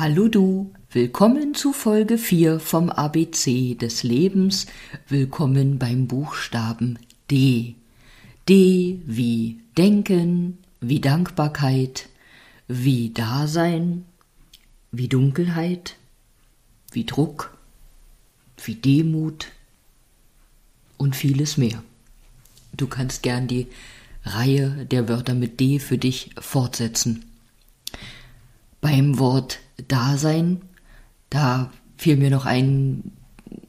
Hallo du, willkommen zu Folge 4 vom ABC des Lebens, willkommen beim Buchstaben D. D wie Denken, wie Dankbarkeit, wie Dasein, wie Dunkelheit, wie Druck, wie Demut und vieles mehr. Du kannst gern die Reihe der Wörter mit D für dich fortsetzen. Beim Wort Dasein, da fiel mir noch ein,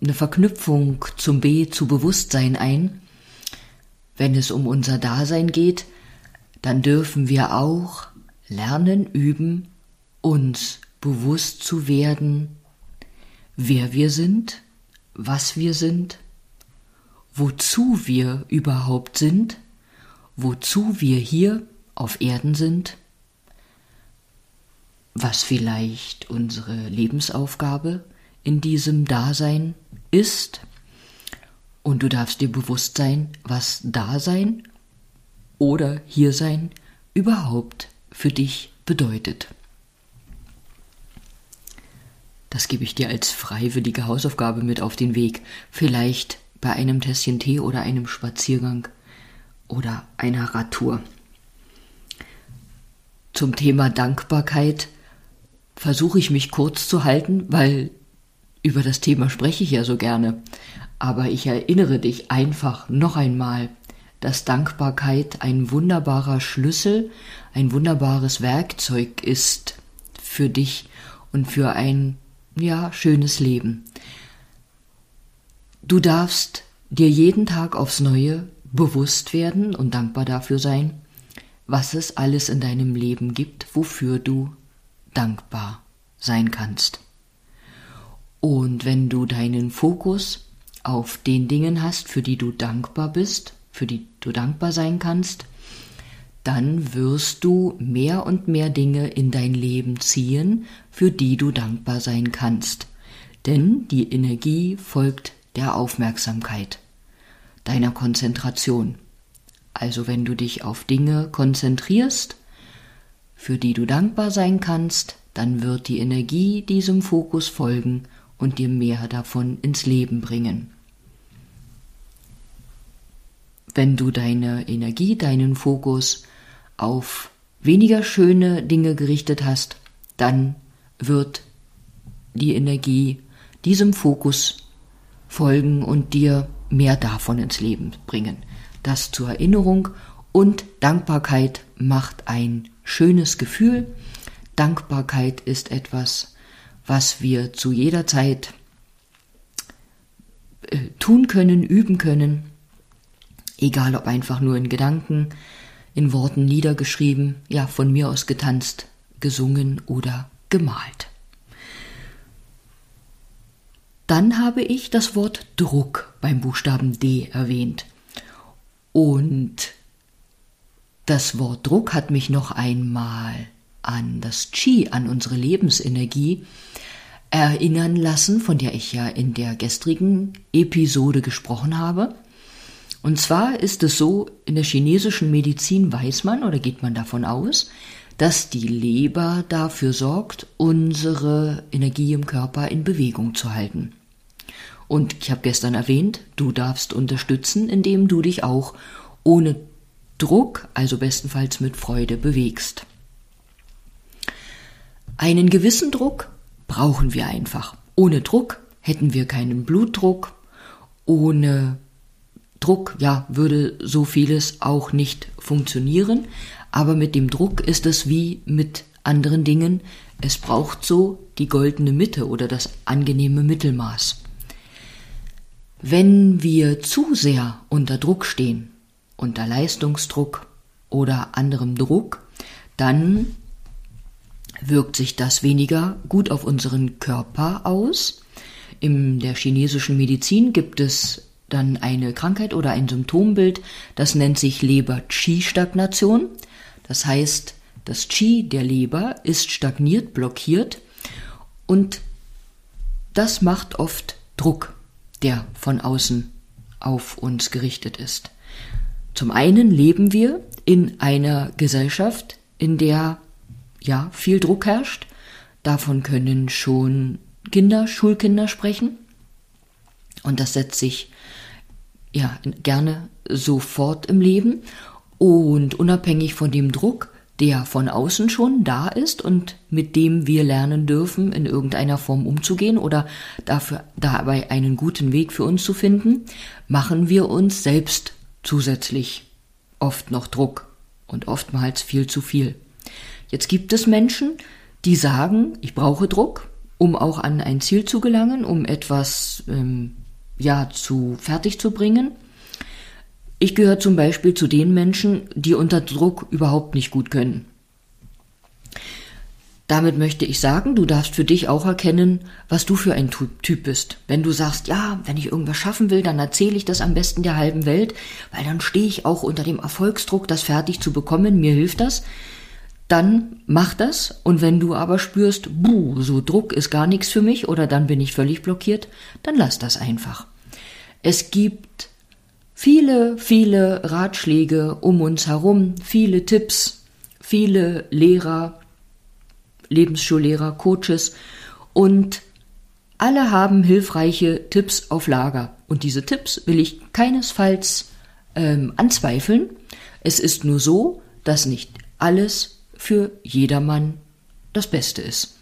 eine Verknüpfung zum B, zu Bewusstsein ein. Wenn es um unser Dasein geht, dann dürfen wir auch lernen, üben, uns bewusst zu werden, wer wir sind, was wir sind, wozu wir überhaupt sind, wozu wir hier auf Erden sind was vielleicht unsere Lebensaufgabe in diesem Dasein ist. Und du darfst dir bewusst sein, was Dasein oder Hiersein überhaupt für dich bedeutet. Das gebe ich dir als freiwillige Hausaufgabe mit auf den Weg. Vielleicht bei einem Tässchen Tee oder einem Spaziergang oder einer Radtour. Zum Thema Dankbarkeit versuche ich mich kurz zu halten, weil über das Thema spreche ich ja so gerne. Aber ich erinnere dich einfach noch einmal, dass Dankbarkeit ein wunderbarer Schlüssel, ein wunderbares Werkzeug ist für dich und für ein, ja, schönes Leben. Du darfst dir jeden Tag aufs Neue bewusst werden und dankbar dafür sein, was es alles in deinem Leben gibt, wofür du dankbar sein kannst. Und wenn du deinen Fokus auf den Dingen hast, für die du dankbar bist, für die du dankbar sein kannst, dann wirst du mehr und mehr Dinge in dein Leben ziehen, für die du dankbar sein kannst. Denn die Energie folgt der Aufmerksamkeit, deiner Konzentration. Also wenn du dich auf Dinge konzentrierst, für die du dankbar sein kannst, dann wird die Energie diesem Fokus folgen und dir mehr davon ins Leben bringen. Wenn du deine Energie, deinen Fokus auf weniger schöne Dinge gerichtet hast, dann wird die Energie diesem Fokus folgen und dir mehr davon ins Leben bringen. Das zur Erinnerung und Dankbarkeit macht ein schönes Gefühl. Dankbarkeit ist etwas, was wir zu jeder Zeit äh, tun können, üben können, egal ob einfach nur in Gedanken, in Worten niedergeschrieben, ja von mir aus getanzt, gesungen oder gemalt. Dann habe ich das Wort Druck beim Buchstaben D erwähnt. Und das Wort Druck hat mich noch einmal an das Qi, an unsere Lebensenergie erinnern lassen, von der ich ja in der gestrigen Episode gesprochen habe. Und zwar ist es so, in der chinesischen Medizin weiß man oder geht man davon aus, dass die Leber dafür sorgt, unsere Energie im Körper in Bewegung zu halten. Und ich habe gestern erwähnt, du darfst unterstützen, indem du dich auch ohne Druck, also bestenfalls mit Freude bewegst. Einen gewissen Druck brauchen wir einfach. Ohne Druck hätten wir keinen Blutdruck. Ohne Druck, ja, würde so vieles auch nicht funktionieren. Aber mit dem Druck ist es wie mit anderen Dingen. Es braucht so die goldene Mitte oder das angenehme Mittelmaß. Wenn wir zu sehr unter Druck stehen, unter Leistungsdruck oder anderem Druck, dann wirkt sich das weniger gut auf unseren Körper aus. In der chinesischen Medizin gibt es dann eine Krankheit oder ein Symptombild, das nennt sich Leber-Qi-Stagnation. Das heißt, das Qi der Leber ist stagniert, blockiert und das macht oft Druck, der von außen auf uns gerichtet ist. Zum einen leben wir in einer Gesellschaft, in der ja viel Druck herrscht. Davon können schon Kinder, Schulkinder sprechen. Und das setzt sich ja gerne sofort im Leben. Und unabhängig von dem Druck, der von außen schon da ist und mit dem wir lernen dürfen, in irgendeiner Form umzugehen oder dafür dabei einen guten Weg für uns zu finden, machen wir uns selbst zusätzlich oft noch Druck und oftmals viel zu viel. Jetzt gibt es Menschen, die sagen, ich brauche Druck, um auch an ein Ziel zu gelangen, um etwas ähm, ja zu fertig zu bringen. Ich gehöre zum Beispiel zu den Menschen, die unter Druck überhaupt nicht gut können. Damit möchte ich sagen, du darfst für dich auch erkennen, was du für ein Typ bist. Wenn du sagst, ja, wenn ich irgendwas schaffen will, dann erzähle ich das am besten der halben Welt, weil dann stehe ich auch unter dem Erfolgsdruck, das fertig zu bekommen, mir hilft das. Dann mach das und wenn du aber spürst, buh, so Druck ist gar nichts für mich oder dann bin ich völlig blockiert, dann lass das einfach. Es gibt viele, viele Ratschläge um uns herum, viele Tipps, viele Lehrer, Lebensschullehrer, Coaches und alle haben hilfreiche Tipps auf Lager. Und diese Tipps will ich keinesfalls ähm, anzweifeln. Es ist nur so, dass nicht alles für jedermann das Beste ist.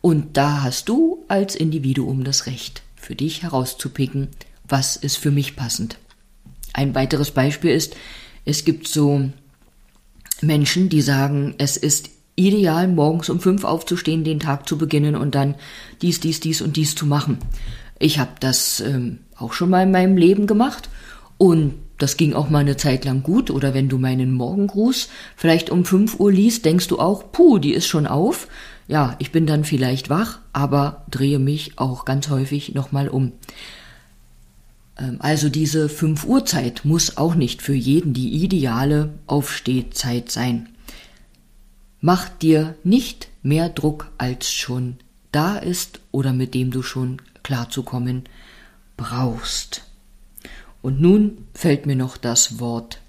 Und da hast du als Individuum das Recht, für dich herauszupicken, was ist für mich passend. Ein weiteres Beispiel ist, es gibt so Menschen, die sagen, es ist ideal, morgens um fünf aufzustehen, den Tag zu beginnen und dann dies, dies, dies und dies zu machen. Ich habe das ähm, auch schon mal in meinem Leben gemacht und das ging auch mal eine Zeit lang gut. Oder wenn du meinen Morgengruß vielleicht um fünf Uhr liest, denkst du auch, puh, die ist schon auf. Ja, ich bin dann vielleicht wach, aber drehe mich auch ganz häufig nochmal um. Ähm, also diese 5 Uhr Zeit muss auch nicht für jeden die ideale Aufstehzeit sein. Mach dir nicht mehr Druck, als schon da ist oder mit dem du schon klarzukommen brauchst. Und nun fällt mir noch das Wort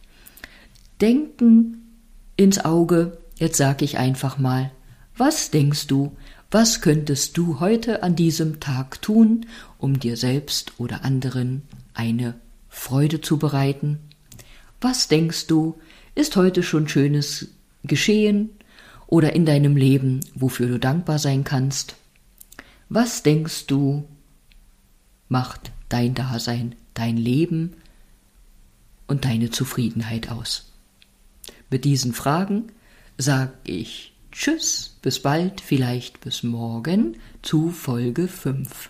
Denken ins Auge. Jetzt sag ich einfach mal, was denkst du, was könntest du heute an diesem Tag tun, um dir selbst oder anderen eine Freude zu bereiten? Was denkst du, ist heute schon Schönes geschehen oder in deinem Leben, wofür du dankbar sein kannst? Was denkst du, macht dein Dasein, dein Leben und deine Zufriedenheit aus? Mit diesen Fragen sag ich Tschüss, bis bald, vielleicht bis morgen zu Folge 5.